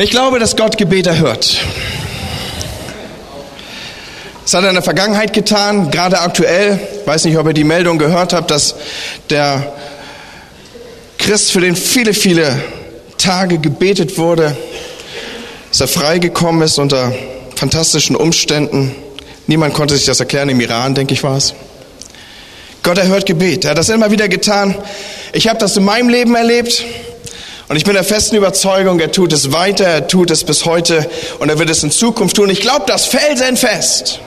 Ich glaube, dass Gott Gebete hört. Das hat er in der Vergangenheit getan, gerade aktuell. Ich weiß nicht, ob ihr die Meldung gehört habt, dass der Christ, für den viele, viele Tage gebetet wurde, dass er freigekommen ist unter fantastischen Umständen. Niemand konnte sich das erklären, im Iran, denke ich, war es. Gott erhört Gebet. Er hat das immer wieder getan. Ich habe das in meinem Leben erlebt. Und ich bin der festen Überzeugung, er tut es weiter, er tut es bis heute und er wird es in Zukunft tun. Ich glaube das felsenfest.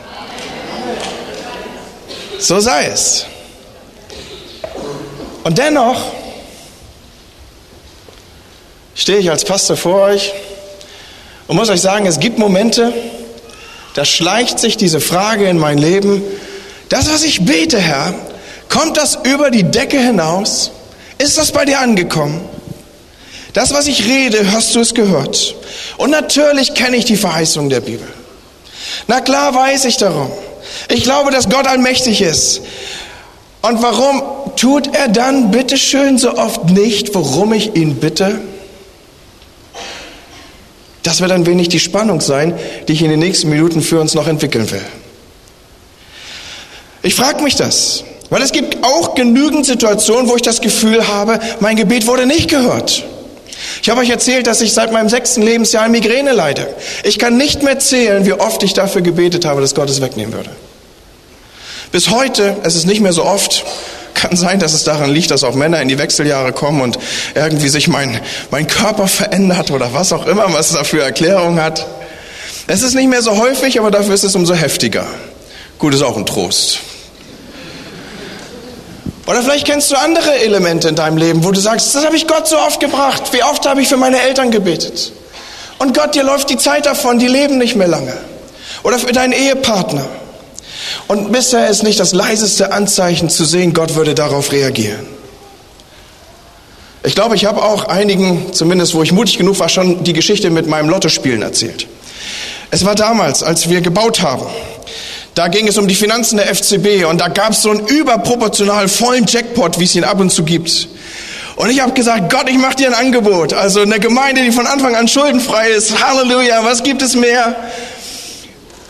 So sei es. Und dennoch stehe ich als Pastor vor euch und muss euch sagen, es gibt Momente, da schleicht sich diese Frage in mein Leben, das, was ich bete, Herr, kommt das über die Decke hinaus? Ist das bei dir angekommen? Das, was ich rede, hast du es gehört. Und natürlich kenne ich die Verheißung der Bibel. Na klar weiß ich darum. Ich glaube, dass Gott allmächtig ist. Und warum tut er dann bitteschön so oft nicht, worum ich ihn bitte? Das wird ein wenig die Spannung sein, die ich in den nächsten Minuten für uns noch entwickeln will. Ich frage mich das, weil es gibt auch genügend Situationen, wo ich das Gefühl habe, mein Gebet wurde nicht gehört. Ich habe euch erzählt, dass ich seit meinem sechsten Lebensjahr an Migräne leide. Ich kann nicht mehr zählen, wie oft ich dafür gebetet habe, dass Gott es wegnehmen würde. Bis heute, es ist nicht mehr so oft, kann sein, dass es daran liegt, dass auch Männer in die Wechseljahre kommen und irgendwie sich mein, mein Körper verändert oder was auch immer, was es da für Erklärung hat. Es ist nicht mehr so häufig, aber dafür ist es umso heftiger. Gut, ist auch ein Trost. Oder vielleicht kennst du andere Elemente in deinem Leben, wo du sagst, das habe ich Gott so oft gebracht. Wie oft habe ich für meine Eltern gebetet? Und Gott, dir läuft die Zeit davon, die leben nicht mehr lange. Oder für deinen Ehepartner. Und bisher ist nicht das leiseste Anzeichen zu sehen, Gott würde darauf reagieren. Ich glaube, ich habe auch einigen, zumindest wo ich mutig genug war, schon die Geschichte mit meinem Lottospielen erzählt. Es war damals, als wir gebaut haben. Da ging es um die Finanzen der FCB und da gab es so einen überproportional vollen Jackpot, wie es ihn ab und zu gibt. Und ich habe gesagt, Gott, ich mache dir ein Angebot. Also eine Gemeinde, die von Anfang an schuldenfrei ist. Halleluja, was gibt es mehr?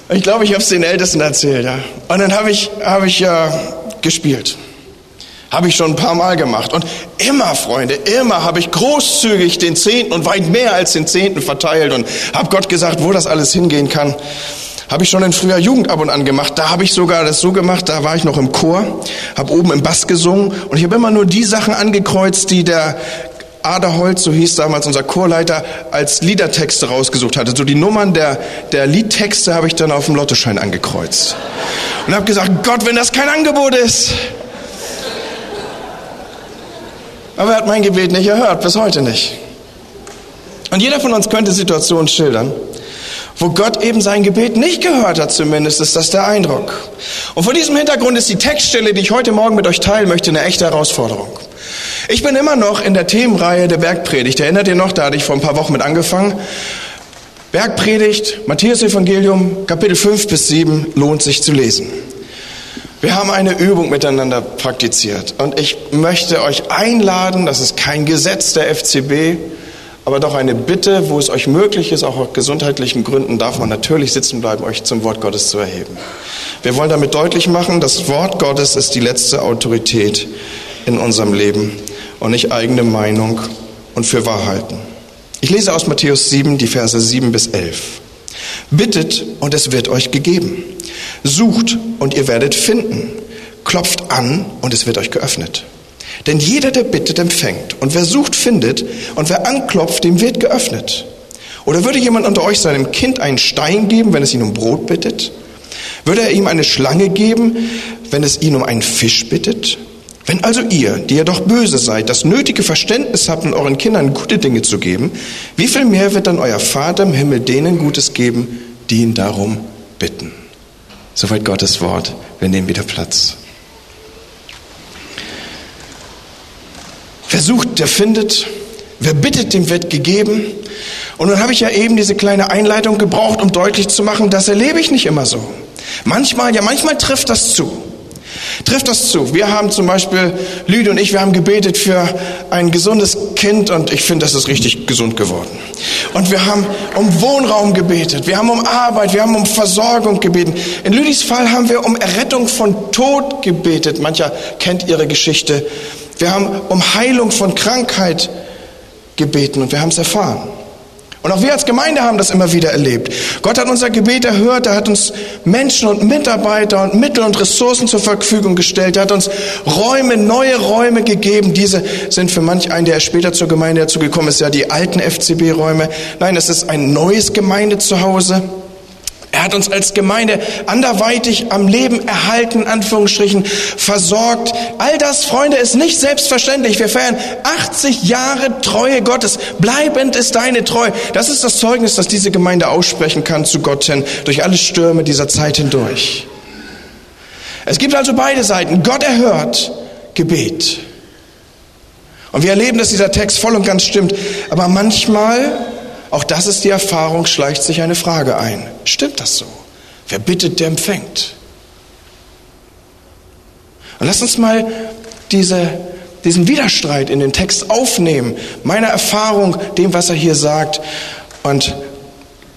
Ich glaube, ich habe es den Ältesten erzählt. Ja. Und dann habe ich, hab ich äh, gespielt. Habe ich schon ein paar Mal gemacht. Und immer, Freunde, immer habe ich großzügig den Zehnten und weit mehr als den Zehnten verteilt und habe Gott gesagt, wo das alles hingehen kann. Habe ich schon in früher Jugend ab und an gemacht. Da habe ich sogar das so gemacht, da war ich noch im Chor, habe oben im Bass gesungen und ich habe immer nur die Sachen angekreuzt, die der Aderholz, so hieß damals unser Chorleiter, als Liedertexte rausgesucht hatte. So die Nummern der, der Liedtexte habe ich dann auf dem Lottoschein angekreuzt. Und habe gesagt, Gott, wenn das kein Angebot ist. Aber er hat mein Gebet nicht erhört, bis heute nicht. Und jeder von uns könnte Situationen schildern, wo Gott eben sein Gebet nicht gehört hat, zumindest ist das der Eindruck. Und vor diesem Hintergrund ist die Textstelle, die ich heute Morgen mit euch teilen möchte, eine echte Herausforderung. Ich bin immer noch in der Themenreihe der Bergpredigt. Erinnert ihr noch, da hatte ich vor ein paar Wochen mit angefangen. Bergpredigt, Matthäus Evangelium, Kapitel 5 bis 7, lohnt sich zu lesen. Wir haben eine Übung miteinander praktiziert und ich möchte euch einladen, das ist kein Gesetz der FCB, aber doch eine Bitte, wo es euch möglich ist, auch aus gesundheitlichen Gründen darf man natürlich sitzen bleiben, euch zum Wort Gottes zu erheben. Wir wollen damit deutlich machen, das Wort Gottes ist die letzte Autorität in unserem Leben und nicht eigene Meinung und für Wahrheiten. Ich lese aus Matthäus 7 die Verse 7 bis 11. Bittet und es wird euch gegeben. Sucht und ihr werdet finden. Klopft an und es wird euch geöffnet. Denn jeder, der bittet, empfängt. Und wer sucht, findet. Und wer anklopft, dem wird geöffnet. Oder würde jemand unter euch seinem Kind einen Stein geben, wenn es ihn um Brot bittet? Würde er ihm eine Schlange geben, wenn es ihn um einen Fisch bittet? Wenn also ihr, die ihr doch böse seid, das nötige Verständnis habt, euren Kindern gute Dinge zu geben, wie viel mehr wird dann euer Vater im Himmel denen Gutes geben, die ihn darum bitten? Soweit Gottes Wort. Wir nehmen wieder Platz. Wer sucht, der findet. Wer bittet, dem wird gegeben. Und dann habe ich ja eben diese kleine Einleitung gebraucht, um deutlich zu machen, das erlebe ich nicht immer so. Manchmal, ja, manchmal trifft das zu. Trifft das zu? Wir haben zum Beispiel, Lüde und ich, wir haben gebetet für ein gesundes Kind und ich finde, das ist richtig gesund geworden. Und wir haben um Wohnraum gebetet, wir haben um Arbeit, wir haben um Versorgung gebeten. In Lüdis Fall haben wir um Errettung von Tod gebetet. Mancher kennt ihre Geschichte. Wir haben um Heilung von Krankheit gebeten und wir haben es erfahren. Und auch wir als Gemeinde haben das immer wieder erlebt. Gott hat unser Gebet erhört, er hat uns Menschen und Mitarbeiter und Mittel und Ressourcen zur Verfügung gestellt, er hat uns Räume, neue Räume gegeben. Diese sind für manch einen, der später zur Gemeinde dazu gekommen ist, ja die alten FCB-Räume. Nein, es ist ein neues Gemeindezuhause. Er hat uns als Gemeinde anderweitig am Leben erhalten, Anführungsstrichen, versorgt. All das, Freunde, ist nicht selbstverständlich. Wir feiern 80 Jahre Treue Gottes. Bleibend ist deine Treue. Das ist das Zeugnis, das diese Gemeinde aussprechen kann zu Gott hin, durch alle Stürme dieser Zeit hindurch. Es gibt also beide Seiten. Gott erhört Gebet. Und wir erleben, dass dieser Text voll und ganz stimmt. Aber manchmal auch das ist die Erfahrung, schleicht sich eine Frage ein. Stimmt das so? Wer bittet, der empfängt. Und lass uns mal diese, diesen Widerstreit in den Text aufnehmen, meiner Erfahrung, dem, was er hier sagt, und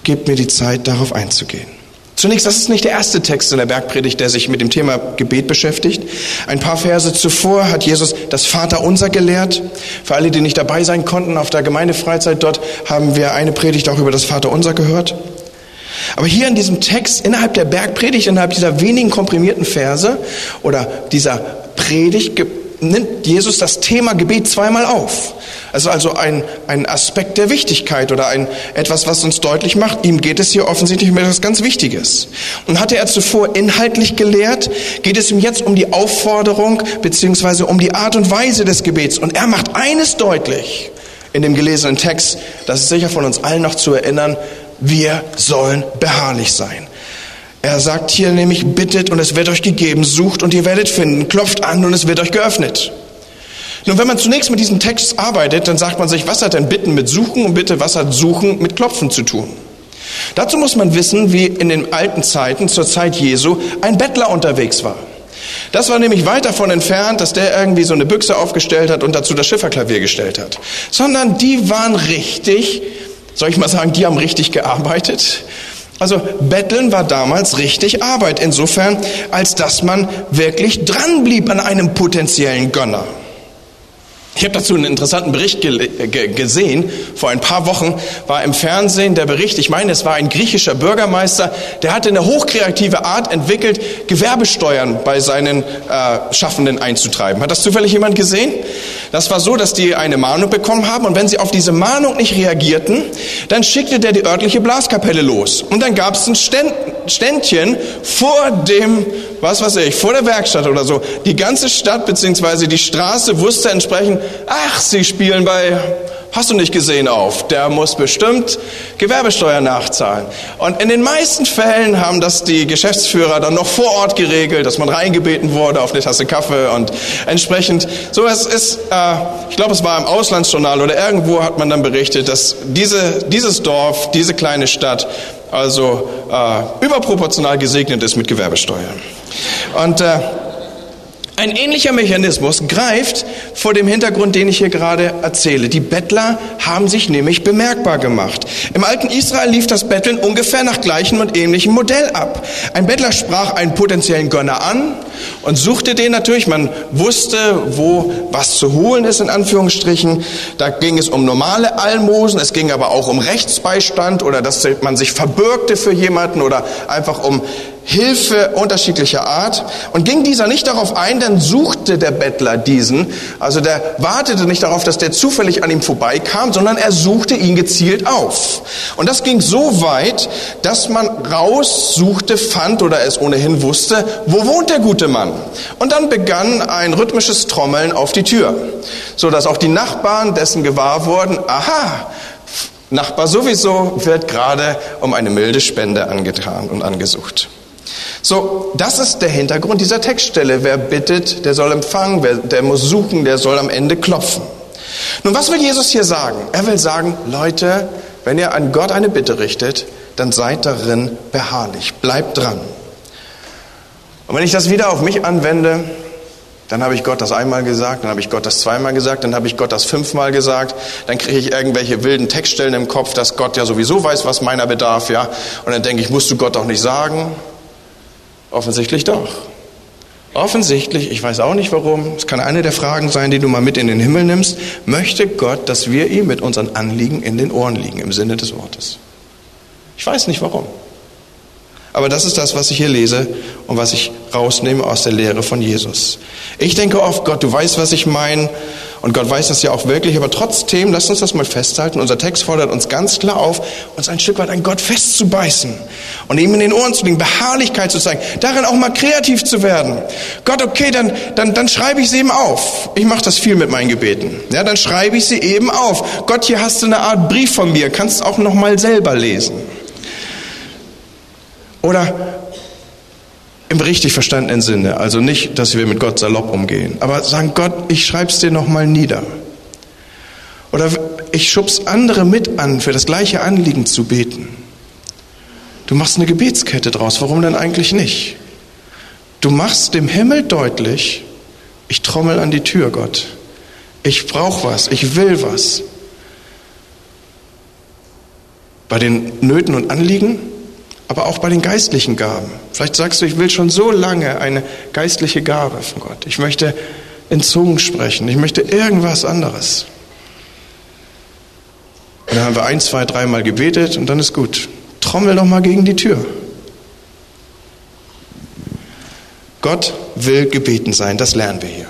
gebt mir die Zeit, darauf einzugehen. Zunächst, das ist nicht der erste Text in der Bergpredigt, der sich mit dem Thema Gebet beschäftigt. Ein paar Verse zuvor hat Jesus das Vaterunser gelehrt. Für alle, die nicht dabei sein konnten auf der Gemeindefreizeit dort, haben wir eine Predigt auch über das Vaterunser gehört. Aber hier in diesem Text, innerhalb der Bergpredigt, innerhalb dieser wenigen komprimierten Verse oder dieser Predigt, nimmt Jesus das Thema Gebet zweimal auf. Ist also ein, ein Aspekt der Wichtigkeit oder ein, etwas, was uns deutlich macht, ihm geht es hier offensichtlich um etwas ganz Wichtiges. Und hatte er zuvor inhaltlich gelehrt, geht es ihm jetzt um die Aufforderung beziehungsweise um die Art und Weise des Gebets. Und er macht eines deutlich in dem gelesenen Text, das ist sicher von uns allen noch zu erinnern, wir sollen beharrlich sein. Er sagt hier nämlich, bittet und es wird euch gegeben, sucht und ihr werdet finden, klopft an und es wird euch geöffnet. Nun, wenn man zunächst mit diesem Text arbeitet, dann sagt man sich, was hat denn Bitten mit Suchen und bitte, was hat Suchen mit Klopfen zu tun? Dazu muss man wissen, wie in den alten Zeiten, zur Zeit Jesu, ein Bettler unterwegs war. Das war nämlich weit davon entfernt, dass der irgendwie so eine Büchse aufgestellt hat und dazu das Schifferklavier gestellt hat. Sondern die waren richtig, soll ich mal sagen, die haben richtig gearbeitet. Also Betteln war damals richtig Arbeit, insofern, als dass man wirklich dranblieb an einem potenziellen Gönner. Ich habe dazu einen interessanten Bericht gesehen. Vor ein paar Wochen war im Fernsehen der Bericht, ich meine, es war ein griechischer Bürgermeister, der hatte eine hochkreative Art entwickelt, Gewerbesteuern bei seinen äh, Schaffenden einzutreiben. Hat das zufällig jemand gesehen? Das war so, dass die eine Mahnung bekommen haben und wenn sie auf diese Mahnung nicht reagierten, dann schickte der die örtliche Blaskapelle los. Und dann gab es ein Ständchen vor dem, was weiß ich, vor der Werkstatt oder so. Die ganze Stadt bzw. die Straße wusste entsprechend, ach, sie spielen bei Hast du nicht gesehen auf? Der muss bestimmt Gewerbesteuer nachzahlen. Und in den meisten Fällen haben das die Geschäftsführer dann noch vor Ort geregelt, dass man reingebeten wurde auf eine Tasse Kaffee und entsprechend. So es ist, äh, ich glaube, es war im Auslandsjournal oder irgendwo hat man dann berichtet, dass diese, dieses Dorf, diese kleine Stadt also äh, überproportional gesegnet ist mit Gewerbesteuer. Und äh, ein ähnlicher Mechanismus greift vor dem Hintergrund, den ich hier gerade erzähle. Die Bettler haben sich nämlich bemerkbar gemacht. Im alten Israel lief das Betteln ungefähr nach gleichem und ähnlichem Modell ab. Ein Bettler sprach einen potenziellen Gönner an und suchte den natürlich. Man wusste, wo was zu holen ist, in Anführungsstrichen. Da ging es um normale Almosen, es ging aber auch um Rechtsbeistand oder dass man sich verbürgte für jemanden oder einfach um Hilfe unterschiedlicher Art. Und ging dieser nicht darauf ein, dann suchte der Bettler diesen. Also der wartete nicht darauf, dass der zufällig an ihm vorbeikam, sondern er suchte ihn gezielt auf. Und das ging so weit, dass man raussuchte, fand oder es ohnehin wusste, wo wohnt der gute Mann. Und dann begann ein rhythmisches Trommeln auf die Tür, so dass auch die Nachbarn dessen gewahr wurden, aha, Nachbar sowieso wird gerade um eine milde Spende angetan und angesucht. So, das ist der Hintergrund dieser Textstelle. Wer bittet, der soll empfangen, wer, der muss suchen, der soll am Ende klopfen. Nun, was will Jesus hier sagen? Er will sagen, Leute, wenn ihr an Gott eine Bitte richtet, dann seid darin beharrlich, bleibt dran. Und wenn ich das wieder auf mich anwende, dann habe ich Gott das einmal gesagt, dann habe ich Gott das zweimal gesagt, dann habe ich Gott das fünfmal gesagt, dann kriege ich irgendwelche wilden Textstellen im Kopf, dass Gott ja sowieso weiß, was meiner bedarf, ja. Und dann denke ich, musst du Gott doch nicht sagen? Offensichtlich doch. Offensichtlich, ich weiß auch nicht warum, es kann eine der Fragen sein, die du mal mit in den Himmel nimmst, möchte Gott, dass wir ihm mit unseren Anliegen in den Ohren liegen, im Sinne des Wortes. Ich weiß nicht warum. Aber das ist das, was ich hier lese und was ich rausnehme aus der Lehre von Jesus. Ich denke oft, Gott, du weißt, was ich meine. Und Gott weiß das ja auch wirklich. Aber trotzdem, lass uns das mal festhalten. Unser Text fordert uns ganz klar auf, uns ein Stück weit an Gott festzubeißen und ihm in den Ohren zu legen, Beharrlichkeit zu zeigen, darin auch mal kreativ zu werden. Gott, okay, dann, dann, dann schreibe ich sie eben auf. Ich mache das viel mit meinen Gebeten. Ja, dann schreibe ich sie eben auf. Gott, hier hast du eine Art Brief von mir. Kannst auch noch mal selber lesen. Oder im richtig verstandenen Sinne, also nicht, dass wir mit Gott salopp umgehen, aber sagen, Gott, ich schreib's dir nochmal nieder. Oder ich schub's andere mit an, für das gleiche Anliegen zu beten. Du machst eine Gebetskette draus, warum denn eigentlich nicht? Du machst dem Himmel deutlich, ich trommel an die Tür, Gott. Ich brauche was, ich will was. Bei den Nöten und Anliegen aber auch bei den geistlichen Gaben. Vielleicht sagst du, ich will schon so lange eine geistliche Gabe von Gott. Ich möchte in Zungen sprechen. Ich möchte irgendwas anderes. Und dann haben wir ein, zwei, dreimal gebetet und dann ist gut. Trommel doch mal gegen die Tür. Gott will gebeten sein, das lernen wir hier.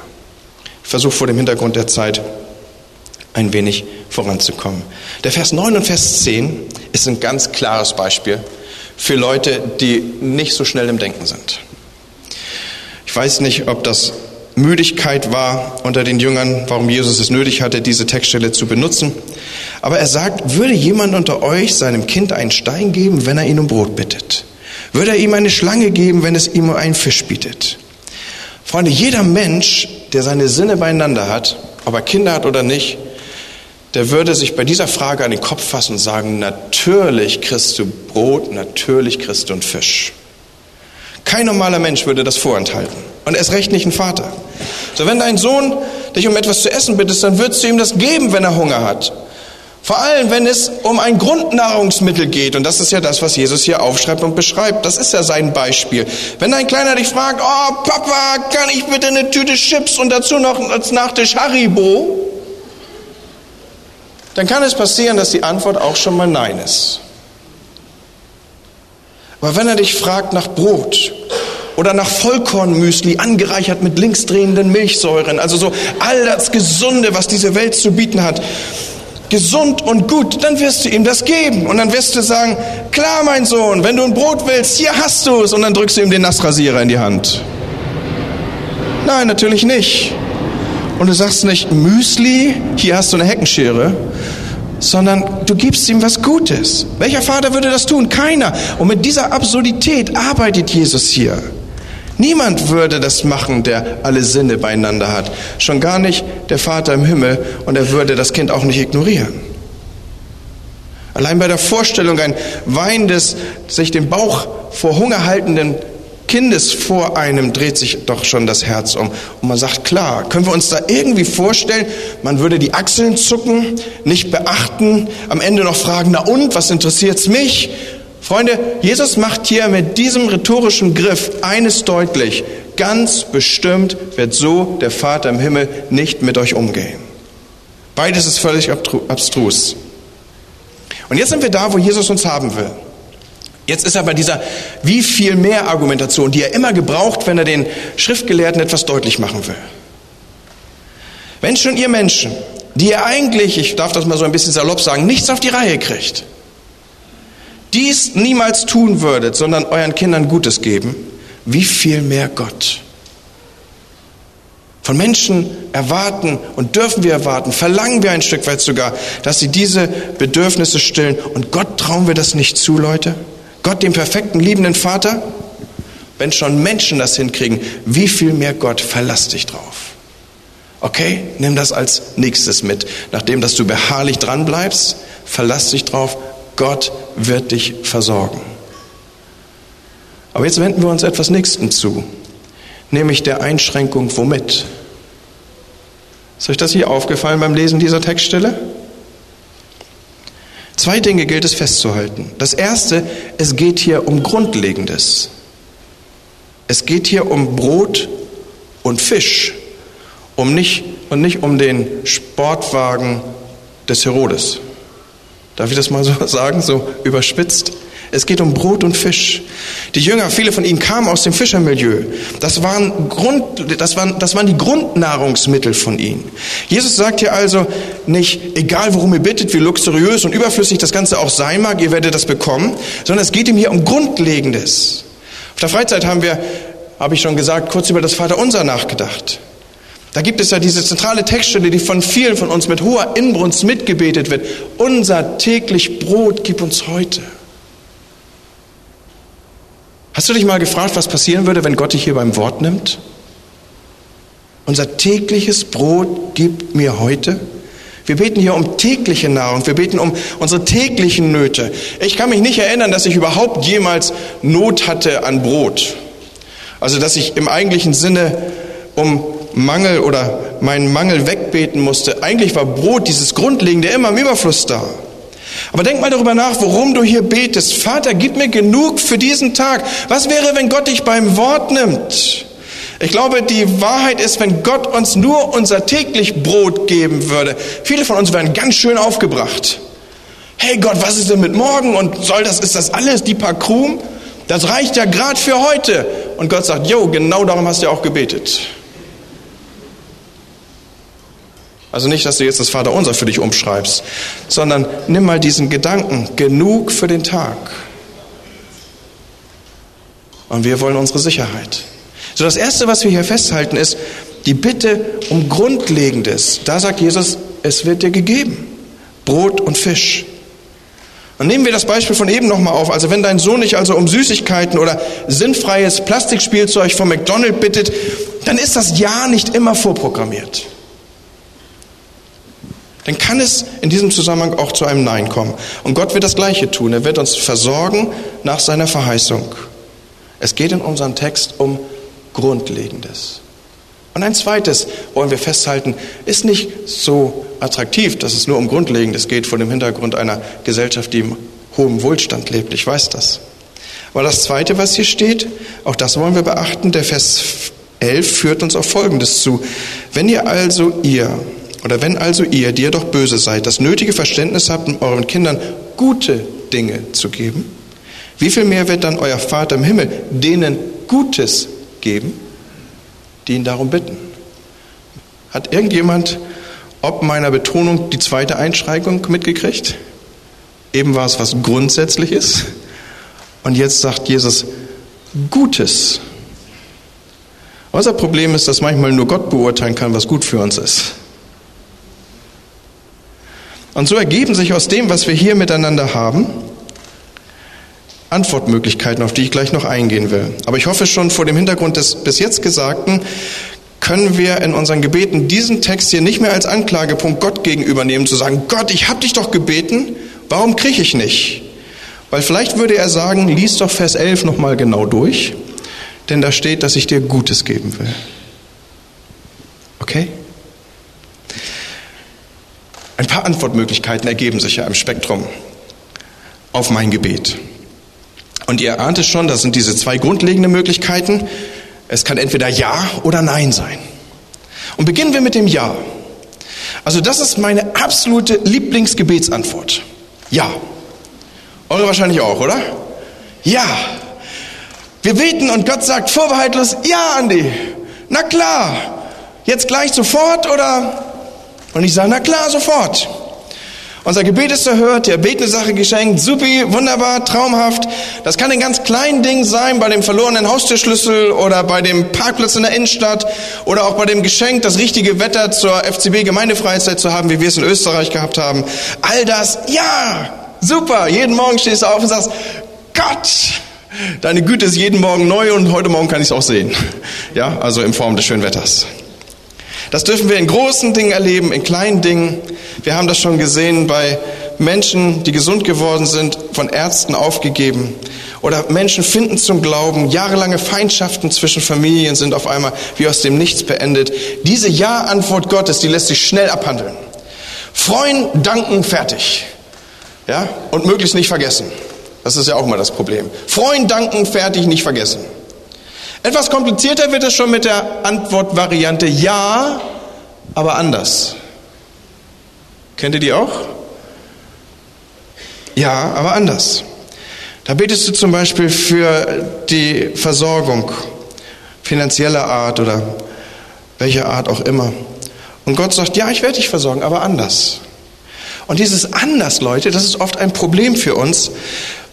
Ich versuche vor dem Hintergrund der Zeit ein wenig voranzukommen. Der Vers 9 und Vers 10 ist ein ganz klares Beispiel für Leute, die nicht so schnell im Denken sind. Ich weiß nicht, ob das Müdigkeit war unter den Jüngern, warum Jesus es nötig hatte, diese Textstelle zu benutzen. Aber er sagt, würde jemand unter euch seinem Kind einen Stein geben, wenn er ihn um Brot bittet? Würde er ihm eine Schlange geben, wenn es ihm einen Fisch bietet? Freunde, jeder Mensch, der seine Sinne beieinander hat, ob er Kinder hat oder nicht, der würde sich bei dieser Frage an den Kopf fassen und sagen, natürlich kriegst du Brot, natürlich kriegst du einen Fisch. Kein normaler Mensch würde das vorenthalten. Und erst recht nicht ein Vater. So, wenn dein Sohn dich um etwas zu essen bittest, dann würdest du ihm das geben, wenn er Hunger hat. Vor allem, wenn es um ein Grundnahrungsmittel geht. Und das ist ja das, was Jesus hier aufschreibt und beschreibt. Das ist ja sein Beispiel. Wenn dein Kleiner dich fragt, oh Papa, kann ich bitte eine Tüte Chips und dazu noch als Nachtisch Haribo? Dann kann es passieren, dass die Antwort auch schon mal Nein ist. Aber wenn er dich fragt nach Brot oder nach Vollkornmüsli, angereichert mit linksdrehenden Milchsäuren, also so all das Gesunde, was diese Welt zu bieten hat, gesund und gut, dann wirst du ihm das geben. Und dann wirst du sagen, klar, mein Sohn, wenn du ein Brot willst, hier hast du es. Und dann drückst du ihm den Nassrasierer in die Hand. Nein, natürlich nicht. Und du sagst nicht, Müsli, hier hast du eine Heckenschere, sondern du gibst ihm was Gutes. Welcher Vater würde das tun? Keiner. Und mit dieser Absurdität arbeitet Jesus hier. Niemand würde das machen, der alle Sinne beieinander hat. Schon gar nicht der Vater im Himmel und er würde das Kind auch nicht ignorieren. Allein bei der Vorstellung, ein weinendes, sich den Bauch vor Hunger haltenden Kindes vor einem dreht sich doch schon das Herz um. Und man sagt, klar, können wir uns da irgendwie vorstellen, man würde die Achseln zucken, nicht beachten, am Ende noch fragen, na und, was interessiert's mich? Freunde, Jesus macht hier mit diesem rhetorischen Griff eines deutlich. Ganz bestimmt wird so der Vater im Himmel nicht mit euch umgehen. Beides ist völlig abstrus. Und jetzt sind wir da, wo Jesus uns haben will. Jetzt ist er bei dieser wie viel mehr Argumentation, die er immer gebraucht, wenn er den Schriftgelehrten etwas deutlich machen will. Wenn schon ihr Menschen, die ihr eigentlich, ich darf das mal so ein bisschen salopp sagen, nichts auf die Reihe kriegt, dies niemals tun würdet, sondern euren Kindern Gutes geben, wie viel mehr Gott? Von Menschen erwarten und dürfen wir erwarten, verlangen wir ein Stück weit sogar, dass sie diese Bedürfnisse stillen. Und Gott trauen wir das nicht zu, Leute? Gott, dem perfekten, liebenden Vater? Wenn schon Menschen das hinkriegen, wie viel mehr Gott, verlass dich drauf. Okay, nimm das als nächstes mit. Nachdem, dass du beharrlich dran bleibst, verlass dich drauf, Gott wird dich versorgen. Aber jetzt wenden wir uns etwas Nächsten zu. nämlich der Einschränkung womit? Ist euch das hier aufgefallen beim Lesen dieser Textstelle? Zwei Dinge gilt es festzuhalten. Das erste, es geht hier um Grundlegendes. Es geht hier um Brot und Fisch, um nicht, und nicht um den Sportwagen des Herodes. Darf ich das mal so sagen, so überspitzt? Es geht um Brot und Fisch. Die Jünger, viele von ihnen kamen aus dem Fischermilieu. Das waren, Grund, das, waren, das waren die Grundnahrungsmittel von ihnen. Jesus sagt hier also nicht, egal worum ihr bittet, wie luxuriös und überflüssig das Ganze auch sein mag, ihr werdet das bekommen, sondern es geht ihm hier um Grundlegendes. Auf der Freizeit haben wir, habe ich schon gesagt, kurz über das Vaterunser nachgedacht. Da gibt es ja diese zentrale Textstelle, die von vielen von uns mit hoher Inbrunst mitgebetet wird. Unser täglich Brot gib uns heute. Hast du dich mal gefragt, was passieren würde, wenn Gott dich hier beim Wort nimmt? Unser tägliches Brot gib mir heute. Wir beten hier um tägliche Nahrung, wir beten um unsere täglichen Nöte. Ich kann mich nicht erinnern, dass ich überhaupt jemals Not hatte an Brot. Also dass ich im eigentlichen Sinne um Mangel oder meinen Mangel wegbeten musste. Eigentlich war Brot, dieses Grundlegende, immer im Überfluss da. Aber denk mal darüber nach, worum du hier betest. Vater, gib mir genug für diesen Tag. Was wäre, wenn Gott dich beim Wort nimmt? Ich glaube, die Wahrheit ist, wenn Gott uns nur unser täglich Brot geben würde. Viele von uns wären ganz schön aufgebracht. Hey Gott, was ist denn mit morgen? Und soll das, ist das alles, die paar Krumen? Das reicht ja gerade für heute. Und Gott sagt, jo, genau darum hast du ja auch gebetet. Also nicht, dass du jetzt das Vaterunser für dich umschreibst, sondern nimm mal diesen Gedanken, genug für den Tag. Und wir wollen unsere Sicherheit. So das Erste, was wir hier festhalten, ist die Bitte um Grundlegendes. Da sagt Jesus, es wird dir gegeben. Brot und Fisch. Und nehmen wir das Beispiel von eben nochmal auf. Also wenn dein Sohn dich also um Süßigkeiten oder sinnfreies Plastikspielzeug von McDonald's bittet, dann ist das Ja nicht immer vorprogrammiert dann kann es in diesem Zusammenhang auch zu einem Nein kommen. Und Gott wird das Gleiche tun. Er wird uns versorgen nach seiner Verheißung. Es geht in unserem Text um Grundlegendes. Und ein zweites wollen wir festhalten, ist nicht so attraktiv, dass es nur um Grundlegendes geht vor dem Hintergrund einer Gesellschaft, die im hohen Wohlstand lebt. Ich weiß das. Aber das zweite, was hier steht, auch das wollen wir beachten, der Vers 11 führt uns auf Folgendes zu. Wenn ihr also ihr, oder wenn also ihr, die ihr doch böse seid, das nötige Verständnis habt, um euren Kindern gute Dinge zu geben, wie viel mehr wird dann euer Vater im Himmel denen Gutes geben, die ihn darum bitten? Hat irgendjemand ob meiner Betonung die zweite Einschränkung mitgekriegt? Eben war es was Grundsätzliches und jetzt sagt Jesus Gutes. Unser Problem ist, dass manchmal nur Gott beurteilen kann, was gut für uns ist. Und so ergeben sich aus dem, was wir hier miteinander haben, Antwortmöglichkeiten, auf die ich gleich noch eingehen will. Aber ich hoffe schon vor dem Hintergrund des bis jetzt Gesagten, können wir in unseren Gebeten diesen Text hier nicht mehr als Anklagepunkt Gott gegenüber nehmen, zu sagen, Gott, ich habe dich doch gebeten, warum kriege ich nicht? Weil vielleicht würde er sagen, lies doch Vers 11 nochmal genau durch, denn da steht, dass ich dir Gutes geben will. Okay? Ein paar Antwortmöglichkeiten ergeben sich ja im Spektrum auf mein Gebet. Und ihr ahnt es schon, das sind diese zwei grundlegenden Möglichkeiten. Es kann entweder Ja oder Nein sein. Und beginnen wir mit dem Ja. Also das ist meine absolute Lieblingsgebetsantwort. Ja. Eure wahrscheinlich auch, oder? Ja. Wir beten und Gott sagt vorbehaltlos, ja, Andi. Na klar. Jetzt gleich sofort oder und ich sage, na klar, sofort. Unser Gebet ist erhört, die erbetene Sache geschenkt, supi, wunderbar, traumhaft. Das kann ein ganz kleinen Ding sein, bei dem verlorenen Haustürschlüssel oder bei dem Parkplatz in der Innenstadt oder auch bei dem Geschenk, das richtige Wetter zur FCB-Gemeindefreizeit zu haben, wie wir es in Österreich gehabt haben. All das, ja, super. Jeden Morgen stehst du auf und sagst, Gott, deine Güte ist jeden Morgen neu und heute Morgen kann ich es auch sehen. Ja, also in Form des schönen Wetters. Das dürfen wir in großen Dingen erleben, in kleinen Dingen. Wir haben das schon gesehen bei Menschen, die gesund geworden sind, von Ärzten aufgegeben. Oder Menschen finden zum Glauben, jahrelange Feindschaften zwischen Familien sind auf einmal wie aus dem Nichts beendet. Diese Ja-Antwort Gottes, die lässt sich schnell abhandeln. Freuen, danken, fertig. Ja? Und möglichst nicht vergessen. Das ist ja auch mal das Problem. Freuen, danken, fertig, nicht vergessen. Etwas komplizierter wird es schon mit der Antwortvariante Ja, aber anders. Kennt ihr die auch? Ja, aber anders. Da betest du zum Beispiel für die Versorgung finanzieller Art oder welcher Art auch immer. Und Gott sagt, ja, ich werde dich versorgen, aber anders. Und dieses anders, Leute, das ist oft ein Problem für uns,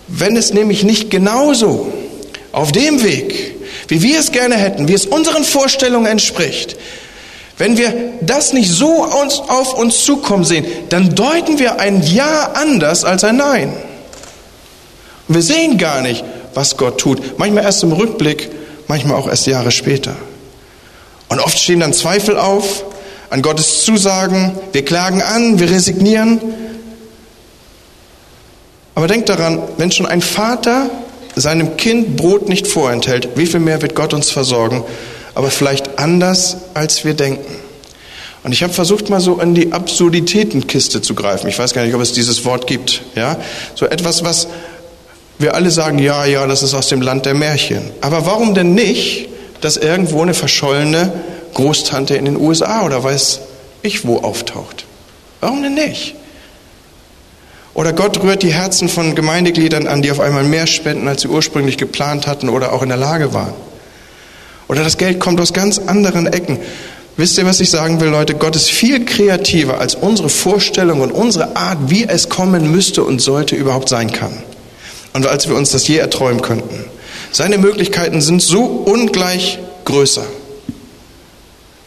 wenn es nämlich nicht genauso auf dem Weg, wie wir es gerne hätten, wie es unseren Vorstellungen entspricht, wenn wir das nicht so auf uns zukommen sehen, dann deuten wir ein Ja anders als ein Nein. Und wir sehen gar nicht, was Gott tut. Manchmal erst im Rückblick, manchmal auch erst Jahre später. Und oft stehen dann Zweifel auf an Gottes Zusagen. Wir klagen an, wir resignieren. Aber denkt daran, wenn schon ein Vater seinem Kind Brot nicht vorenthält, wie viel mehr wird Gott uns versorgen, aber vielleicht anders, als wir denken. Und ich habe versucht, mal so in die Absurditätenkiste zu greifen. Ich weiß gar nicht, ob es dieses Wort gibt. Ja, so etwas, was wir alle sagen, ja, ja, das ist aus dem Land der Märchen. Aber warum denn nicht, dass irgendwo eine verschollene Großtante in den USA oder weiß ich wo auftaucht? Warum denn nicht? Oder Gott rührt die Herzen von Gemeindegliedern an, die auf einmal mehr spenden, als sie ursprünglich geplant hatten oder auch in der Lage waren. Oder das Geld kommt aus ganz anderen Ecken. Wisst ihr, was ich sagen will, Leute? Gott ist viel kreativer, als unsere Vorstellung und unsere Art, wie es kommen müsste und sollte, überhaupt sein kann. Und als wir uns das je erträumen könnten. Seine Möglichkeiten sind so ungleich größer.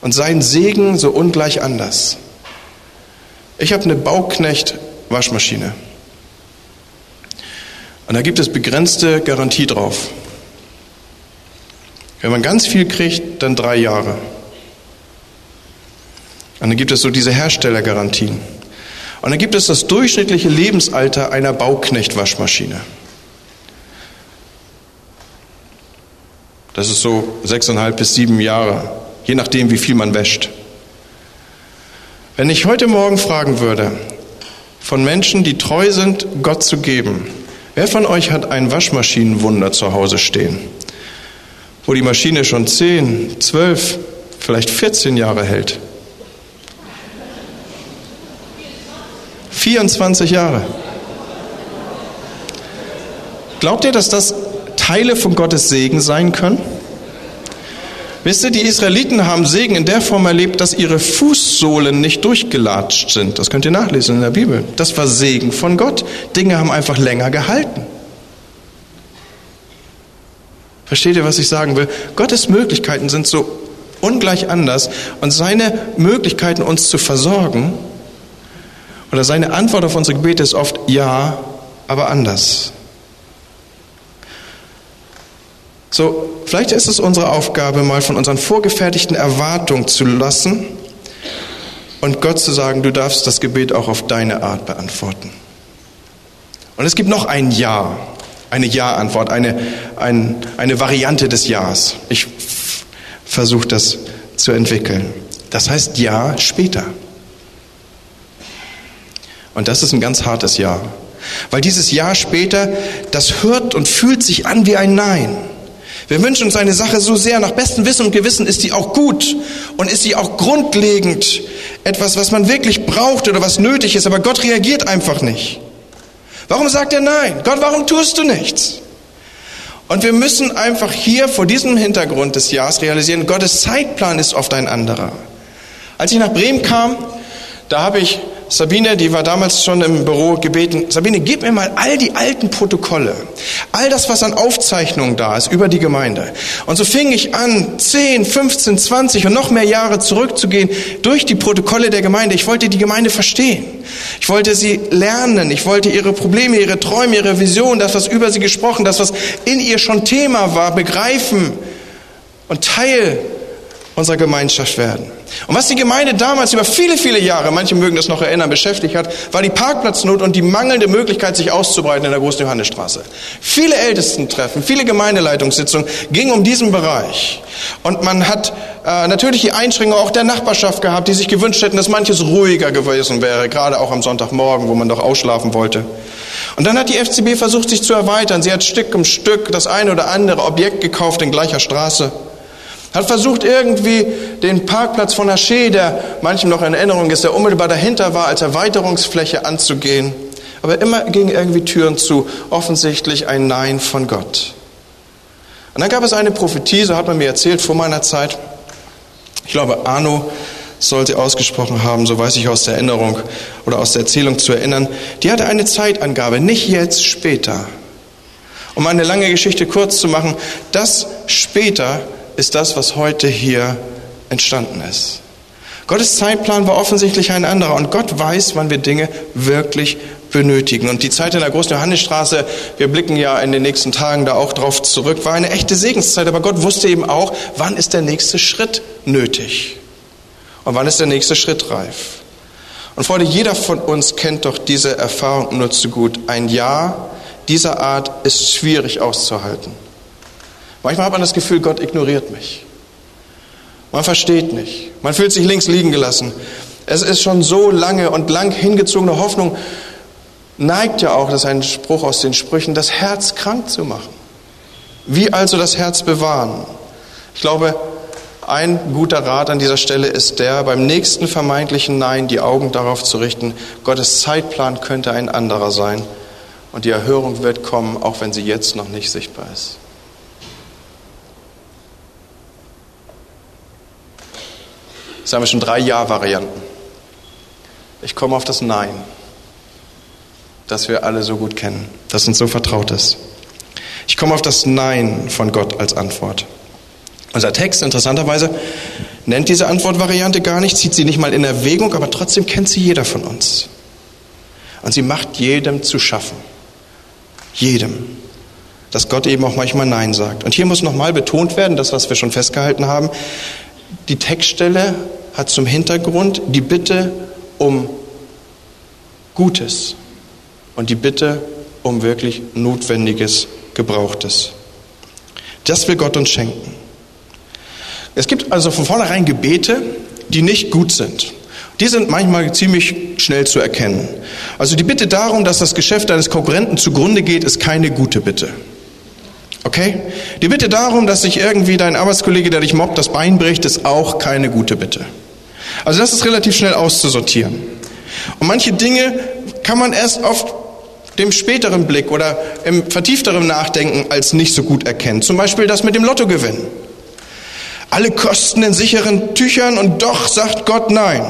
Und sein Segen so ungleich anders. Ich habe eine Bauknecht Waschmaschine. Und da gibt es begrenzte Garantie drauf. Wenn man ganz viel kriegt, dann drei Jahre. Und dann gibt es so diese Herstellergarantien. Und dann gibt es das durchschnittliche Lebensalter einer Bauknecht-Waschmaschine. Das ist so sechseinhalb bis sieben Jahre, je nachdem, wie viel man wäscht. Wenn ich heute Morgen fragen würde, von Menschen, die treu sind, Gott zu geben. Wer von euch hat ein Waschmaschinenwunder zu Hause stehen, wo die Maschine schon 10, 12, vielleicht 14 Jahre hält? 24 Jahre. Glaubt ihr, dass das Teile von Gottes Segen sein können? Wisst ihr, die Israeliten haben Segen in der Form erlebt, dass ihre Fußsohlen nicht durchgelatscht sind. Das könnt ihr nachlesen in der Bibel. Das war Segen von Gott. Dinge haben einfach länger gehalten. Versteht ihr, was ich sagen will? Gottes Möglichkeiten sind so ungleich anders und seine Möglichkeiten, uns zu versorgen, oder seine Antwort auf unsere Gebete ist oft ja, aber anders. So, vielleicht ist es unsere Aufgabe, mal von unseren vorgefertigten Erwartungen zu lassen und Gott zu sagen, du darfst das Gebet auch auf deine Art beantworten. Und es gibt noch ein Ja, eine Ja-Antwort, eine, ein, eine Variante des Ja's. Ich versuche das zu entwickeln. Das heißt Ja später. Und das ist ein ganz hartes Ja. Weil dieses Ja später, das hört und fühlt sich an wie ein Nein. Wir wünschen uns eine Sache so sehr, nach bestem Wissen und Gewissen ist sie auch gut und ist sie auch grundlegend etwas, was man wirklich braucht oder was nötig ist, aber Gott reagiert einfach nicht. Warum sagt er nein? Gott, warum tust du nichts? Und wir müssen einfach hier vor diesem Hintergrund des Jahres realisieren, Gottes Zeitplan ist oft ein anderer. Als ich nach Bremen kam, da habe ich Sabine, die war damals schon im Büro gebeten, Sabine, gib mir mal all die alten Protokolle, all das, was an Aufzeichnungen da ist über die Gemeinde. Und so fing ich an, 10, 15, 20 und noch mehr Jahre zurückzugehen durch die Protokolle der Gemeinde. Ich wollte die Gemeinde verstehen. Ich wollte sie lernen. Ich wollte ihre Probleme, ihre Träume, ihre Vision, das, was über sie gesprochen, das, was in ihr schon Thema war, begreifen und Teil unserer Gemeinschaft werden. Und was die Gemeinde damals über viele, viele Jahre, manche mögen das noch erinnern, beschäftigt hat, war die Parkplatznot und die mangelnde Möglichkeit, sich auszubreiten in der großen Johannesstraße. Viele Ältestentreffen, viele Gemeindeleitungssitzungen gingen um diesen Bereich. Und man hat äh, natürlich die Einschränkung auch der Nachbarschaft gehabt, die sich gewünscht hätten, dass manches ruhiger gewesen wäre, gerade auch am Sonntagmorgen, wo man doch ausschlafen wollte. Und dann hat die FCB versucht, sich zu erweitern. Sie hat Stück um Stück das eine oder andere Objekt gekauft in gleicher Straße. Hat versucht irgendwie den Parkplatz von Haché, der manchem noch in Erinnerung ist, der unmittelbar dahinter war, als Erweiterungsfläche anzugehen. Aber immer gingen irgendwie Türen zu. Offensichtlich ein Nein von Gott. Und dann gab es eine Prophetie, so hat man mir erzählt vor meiner Zeit. Ich glaube, Arno sollte ausgesprochen haben, so weiß ich aus der Erinnerung oder aus der Erzählung zu erinnern. Die hatte eine Zeitangabe, nicht jetzt, später. Um eine lange Geschichte kurz zu machen, das später ist das, was heute hier entstanden ist. Gottes Zeitplan war offensichtlich ein anderer und Gott weiß, wann wir Dinge wirklich benötigen. Und die Zeit in der großen Johannesstraße, wir blicken ja in den nächsten Tagen da auch drauf zurück, war eine echte Segenszeit. Aber Gott wusste eben auch, wann ist der nächste Schritt nötig und wann ist der nächste Schritt reif. Und Freunde, jeder von uns kennt doch diese Erfahrung nur zu gut. Ein Ja dieser Art ist schwierig auszuhalten. Manchmal hat man das Gefühl, Gott ignoriert mich. Man versteht nicht. Man fühlt sich links liegen gelassen. Es ist schon so lange und lang hingezogene Hoffnung, neigt ja auch, das ist ein Spruch aus den Sprüchen, das Herz krank zu machen. Wie also das Herz bewahren? Ich glaube, ein guter Rat an dieser Stelle ist der, beim nächsten vermeintlichen Nein die Augen darauf zu richten, Gottes Zeitplan könnte ein anderer sein und die Erhörung wird kommen, auch wenn sie jetzt noch nicht sichtbar ist. Jetzt haben wir schon drei Ja-Varianten. Ich komme auf das Nein, das wir alle so gut kennen, das uns so vertraut ist. Ich komme auf das Nein von Gott als Antwort. Unser Text interessanterweise nennt diese Antwortvariante gar nicht, zieht sie nicht mal in Erwägung, aber trotzdem kennt sie jeder von uns. Und sie macht jedem zu schaffen. Jedem. Dass Gott eben auch manchmal Nein sagt. Und hier muss nochmal betont werden, das, was wir schon festgehalten haben, die Textstelle hat zum Hintergrund die Bitte um Gutes und die Bitte um wirklich Notwendiges, Gebrauchtes. Das will Gott uns schenken. Es gibt also von vornherein Gebete, die nicht gut sind. Die sind manchmal ziemlich schnell zu erkennen. Also die Bitte darum, dass das Geschäft eines Konkurrenten zugrunde geht, ist keine gute Bitte. Okay? Die Bitte darum, dass sich irgendwie dein Arbeitskollege, der dich mobbt, das Bein bricht, ist auch keine gute Bitte. Also das ist relativ schnell auszusortieren. Und manche Dinge kann man erst auf dem späteren Blick oder im vertiefteren Nachdenken als nicht so gut erkennen. Zum Beispiel das mit dem Lottogewinn. Alle Kosten in sicheren Tüchern und doch sagt Gott nein.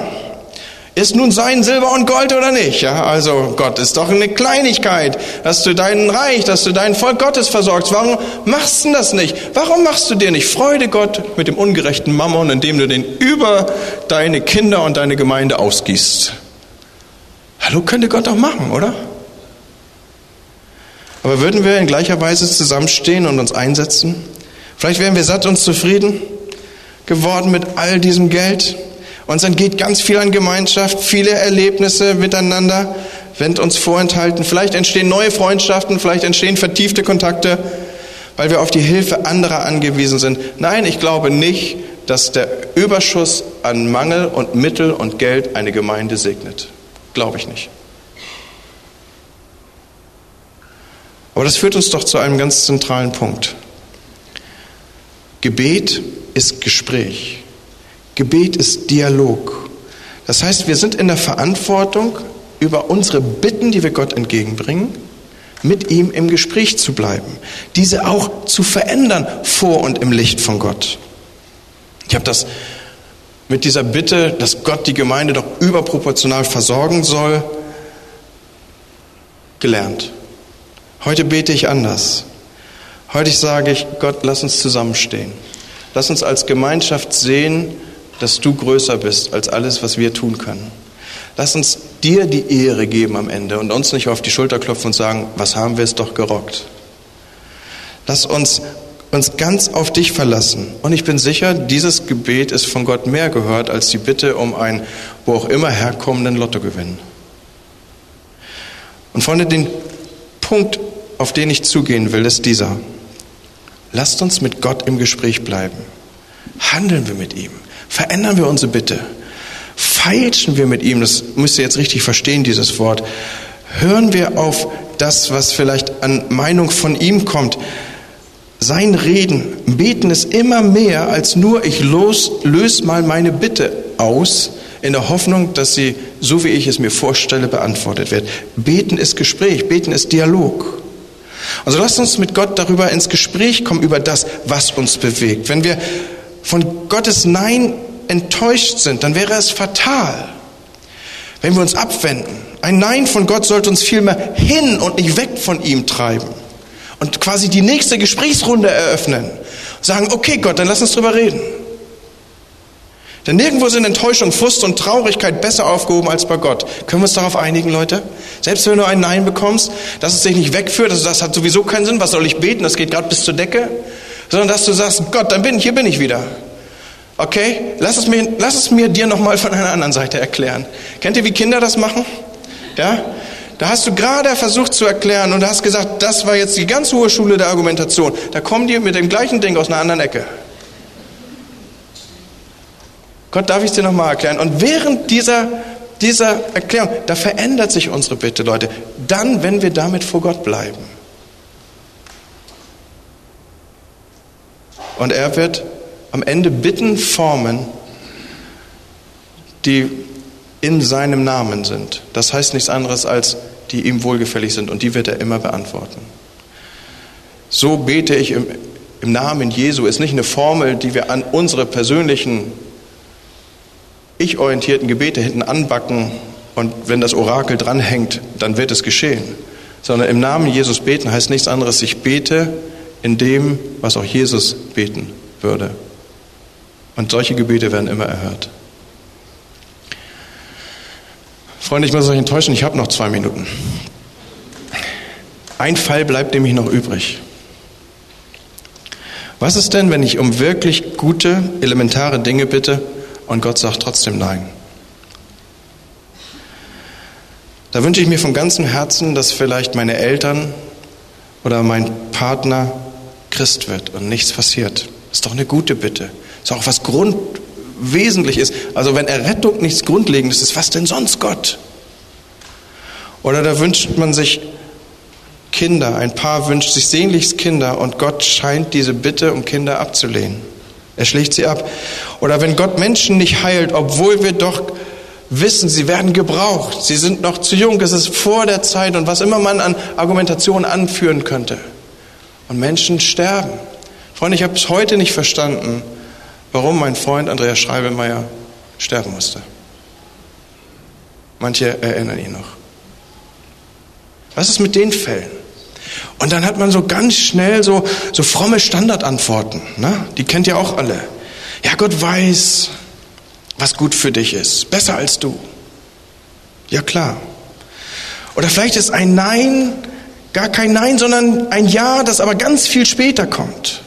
Ist nun sein Silber und Gold oder nicht? Ja, also Gott ist doch eine Kleinigkeit, dass du dein Reich, dass du dein Volk Gottes versorgst. Warum machst du das nicht? Warum machst du dir nicht Freude, Gott, mit dem ungerechten Mammon, indem du den über deine Kinder und deine Gemeinde ausgießt? Hallo, könnte Gott doch machen, oder? Aber würden wir in gleicher Weise zusammenstehen und uns einsetzen? Vielleicht wären wir satt und zufrieden geworden mit all diesem Geld uns entgeht ganz viel an Gemeinschaft, viele Erlebnisse miteinander, wenn uns vorenthalten. Vielleicht entstehen neue Freundschaften, vielleicht entstehen vertiefte Kontakte, weil wir auf die Hilfe anderer angewiesen sind. Nein, ich glaube nicht, dass der Überschuss an Mangel und Mittel und Geld eine Gemeinde segnet. Glaube ich nicht. Aber das führt uns doch zu einem ganz zentralen Punkt. Gebet ist Gespräch. Gebet ist Dialog. Das heißt, wir sind in der Verantwortung, über unsere Bitten, die wir Gott entgegenbringen, mit ihm im Gespräch zu bleiben, diese auch zu verändern vor und im Licht von Gott. Ich habe das mit dieser Bitte, dass Gott die Gemeinde doch überproportional versorgen soll, gelernt. Heute bete ich anders. Heute sage ich, Gott, lass uns zusammenstehen. Lass uns als Gemeinschaft sehen, dass du größer bist als alles, was wir tun können. Lass uns dir die Ehre geben am Ende und uns nicht auf die Schulter klopfen und sagen, was haben wir es doch gerockt. Lass uns uns ganz auf dich verlassen. Und ich bin sicher, dieses Gebet ist von Gott mehr gehört als die Bitte um einen wo auch immer herkommenden Lottogewinn. Und Freunde, den Punkt, auf den ich zugehen will, ist dieser. Lasst uns mit Gott im Gespräch bleiben. Handeln wir mit ihm. Verändern wir unsere Bitte. Feilschen wir mit ihm. Das müsst ihr jetzt richtig verstehen, dieses Wort. Hören wir auf das, was vielleicht an Meinung von ihm kommt. Sein Reden, beten ist immer mehr als nur ich los, löse mal meine Bitte aus, in der Hoffnung, dass sie, so wie ich es mir vorstelle, beantwortet wird. Beten ist Gespräch, beten ist Dialog. Also lasst uns mit Gott darüber ins Gespräch kommen, über das, was uns bewegt. Wenn wir von Gottes Nein enttäuscht sind, dann wäre es fatal, wenn wir uns abwenden. Ein Nein von Gott sollte uns vielmehr hin und nicht weg von ihm treiben und quasi die nächste Gesprächsrunde eröffnen. Sagen, okay Gott, dann lass uns drüber reden. Denn nirgendwo sind Enttäuschung, Frust und Traurigkeit besser aufgehoben als bei Gott. Können wir uns darauf einigen, Leute? Selbst wenn du ein Nein bekommst, dass es dich nicht wegführt, also das hat sowieso keinen Sinn, was soll ich beten, das geht gerade bis zur Decke, sondern dass du sagst, Gott, dann bin ich, hier bin ich wieder. Okay? Lass es mir, lass es mir dir nochmal von einer anderen Seite erklären. Kennt ihr, wie Kinder das machen? Ja? Da hast du gerade versucht zu erklären und hast gesagt, das war jetzt die ganz hohe Schule der Argumentation. Da kommen die mit dem gleichen Ding aus einer anderen Ecke. Gott, darf ich es dir nochmal erklären? Und während dieser, dieser Erklärung, da verändert sich unsere Bitte, Leute. Dann, wenn wir damit vor Gott bleiben. Und er wird am Ende Bitten formen, die in seinem Namen sind. Das heißt nichts anderes als, die ihm wohlgefällig sind und die wird er immer beantworten. So bete ich im, im Namen Jesu ist nicht eine Formel, die wir an unsere persönlichen ich-orientierten Gebete hinten anbacken und wenn das Orakel dranhängt, dann wird es geschehen. Sondern im Namen Jesus beten heißt nichts anderes, ich bete in dem, was auch Jesus beten würde. Und solche Gebete werden immer erhört. Freunde, ich muss euch enttäuschen, ich habe noch zwei Minuten. Ein Fall bleibt nämlich noch übrig. Was ist denn, wenn ich um wirklich gute, elementare Dinge bitte und Gott sagt trotzdem Nein? Da wünsche ich mir von ganzem Herzen, dass vielleicht meine Eltern oder mein Partner Christ wird und nichts passiert. Ist doch eine gute Bitte. Ist auch was grundwesentlich ist. Also wenn Errettung nichts Grundlegendes ist, was denn sonst Gott? Oder da wünscht man sich Kinder, ein Paar wünscht sich sehnlichst Kinder und Gott scheint diese Bitte um Kinder abzulehnen. Er schlägt sie ab. Oder wenn Gott Menschen nicht heilt, obwohl wir doch wissen, sie werden gebraucht, sie sind noch zu jung, es ist vor der Zeit und was immer man an Argumentation anführen könnte. Und Menschen sterben. Freunde, ich habe es heute nicht verstanden, warum mein Freund Andreas Schreibemeier sterben musste. Manche erinnern ihn noch. Was ist mit den Fällen? Und dann hat man so ganz schnell so, so fromme Standardantworten. Ne? Die kennt ihr auch alle. Ja, Gott weiß, was gut für dich ist. Besser als du. Ja, klar. Oder vielleicht ist ein Nein gar kein Nein, sondern ein Ja, das aber ganz viel später kommt.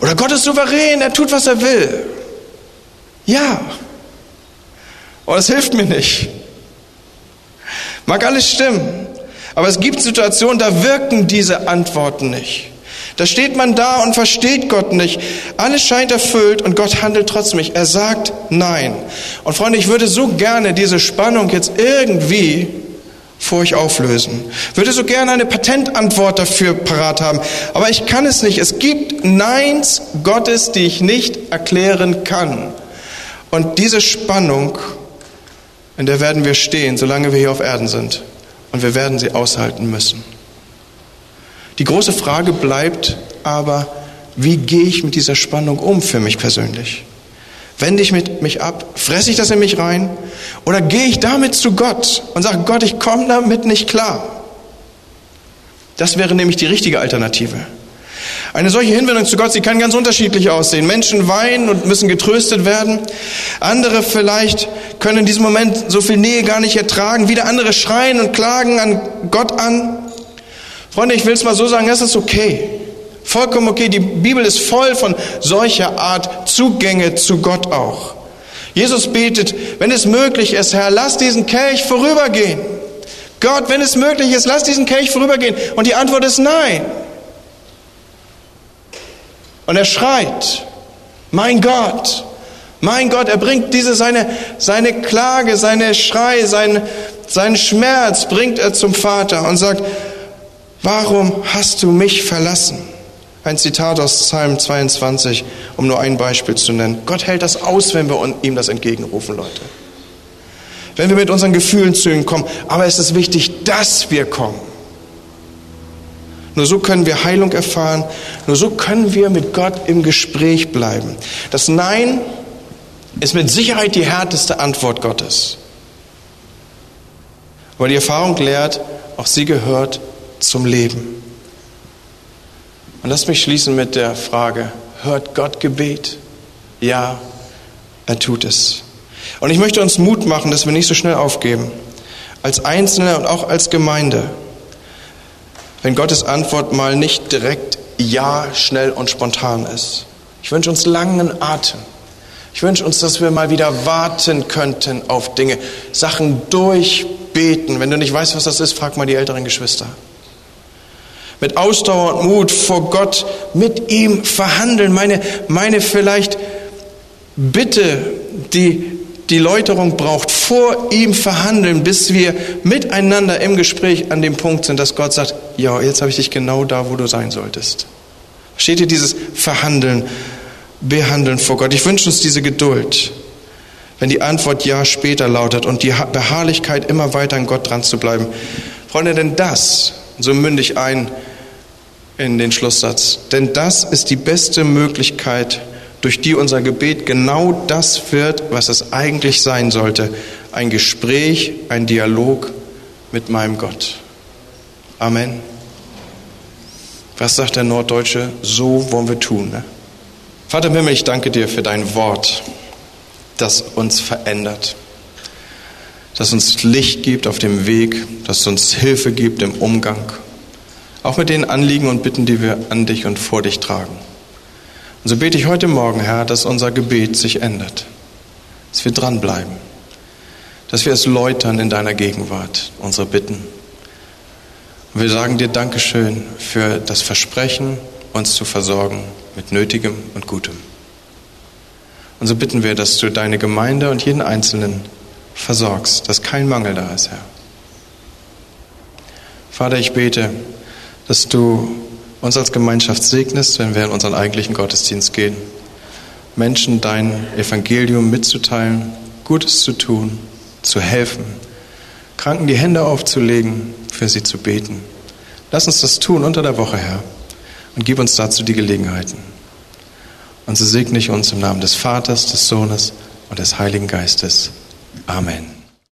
Oder Gott ist souverän, er tut, was er will. Ja. Aber es hilft mir nicht. Mag alles stimmen. Aber es gibt Situationen, da wirken diese Antworten nicht. Da steht man da und versteht Gott nicht. Alles scheint erfüllt und Gott handelt trotzdem nicht. Er sagt Nein. Und Freunde, ich würde so gerne diese Spannung jetzt irgendwie vor euch auflösen. Würde so gerne eine Patentantwort dafür parat haben. Aber ich kann es nicht. Es gibt Neins Gottes, die ich nicht erklären kann. Und diese Spannung, in der werden wir stehen, solange wir hier auf Erden sind und wir werden sie aushalten müssen. Die große Frage bleibt aber, wie gehe ich mit dieser Spannung um für mich persönlich? Wende ich mit mich ab? Fresse ich das in mich rein? Oder gehe ich damit zu Gott und sage, Gott, ich komme damit nicht klar? Das wäre nämlich die richtige Alternative. Eine solche Hinwendung zu Gott, sie kann ganz unterschiedlich aussehen. Menschen weinen und müssen getröstet werden. Andere vielleicht können in diesem Moment so viel Nähe gar nicht ertragen. Wieder andere schreien und klagen an Gott an. Freunde, ich will es mal so sagen, das ist okay. Vollkommen okay. Die Bibel ist voll von solcher Art Zugänge zu Gott auch. Jesus betet, wenn es möglich ist, Herr, lass diesen Kelch vorübergehen. Gott, wenn es möglich ist, lass diesen Kelch vorübergehen. Und die Antwort ist nein. Und er schreit, mein Gott, mein Gott, er bringt diese seine, seine Klage, seine Schrei, sein, seinen Schmerz bringt er zum Vater und sagt, warum hast du mich verlassen? Ein Zitat aus Psalm 22, um nur ein Beispiel zu nennen. Gott hält das aus, wenn wir ihm das entgegenrufen, Leute. Wenn wir mit unseren Gefühlen zu ihm kommen. Aber es ist wichtig, dass wir kommen. Nur so können wir Heilung erfahren. Nur so können wir mit Gott im Gespräch bleiben. Das Nein ist mit Sicherheit die härteste Antwort Gottes. Weil die Erfahrung lehrt, auch sie gehört zum Leben. Und lass mich schließen mit der Frage, hört Gott Gebet? Ja, er tut es. Und ich möchte uns Mut machen, dass wir nicht so schnell aufgeben. Als Einzelne und auch als Gemeinde. Wenn Gottes Antwort mal nicht direkt Ja, schnell und spontan ist. Ich wünsche uns langen Atem. Ich wünsche uns, dass wir mal wieder warten könnten auf Dinge, Sachen durchbeten. Wenn du nicht weißt, was das ist, frag mal die älteren Geschwister. Mit Ausdauer und Mut vor Gott mit ihm verhandeln. Meine, meine vielleicht Bitte, die die Läuterung braucht, vor ihm verhandeln, bis wir miteinander im Gespräch an dem Punkt sind, dass Gott sagt, ja, jetzt habe ich dich genau da, wo du sein solltest. Steht hier dieses Verhandeln behandeln vor Gott. Ich wünsche uns diese Geduld, wenn die Antwort Ja später lautet und die Beharrlichkeit immer weiter an Gott dran zu bleiben. Freunde, denn das, so mündig ein in den Schlusssatz, denn das ist die beste Möglichkeit, durch die unser Gebet genau das wird, was es eigentlich sein sollte. Ein Gespräch, ein Dialog mit meinem Gott. Amen. Was sagt der Norddeutsche? So wollen wir tun. Ne? Vater im Himmel, ich danke dir für dein Wort, das uns verändert, das uns Licht gibt auf dem Weg, das uns Hilfe gibt im Umgang, auch mit den Anliegen und Bitten, die wir an dich und vor dich tragen. Und so bete ich heute Morgen, Herr, dass unser Gebet sich ändert, dass wir dranbleiben, dass wir es läutern in deiner Gegenwart, unsere Bitten. Und wir sagen dir Dankeschön für das Versprechen, uns zu versorgen mit Nötigem und Gutem. Und so bitten wir, dass du deine Gemeinde und jeden Einzelnen versorgst, dass kein Mangel da ist, Herr. Vater, ich bete, dass du uns als Gemeinschaft segnest, wenn wir in unseren eigentlichen Gottesdienst gehen. Menschen dein Evangelium mitzuteilen, Gutes zu tun, zu helfen, Kranken die Hände aufzulegen, für sie zu beten. Lass uns das tun unter der Woche, Herr und gib uns dazu die Gelegenheiten. Und so segne ich uns im Namen des Vaters, des Sohnes und des Heiligen Geistes. Amen.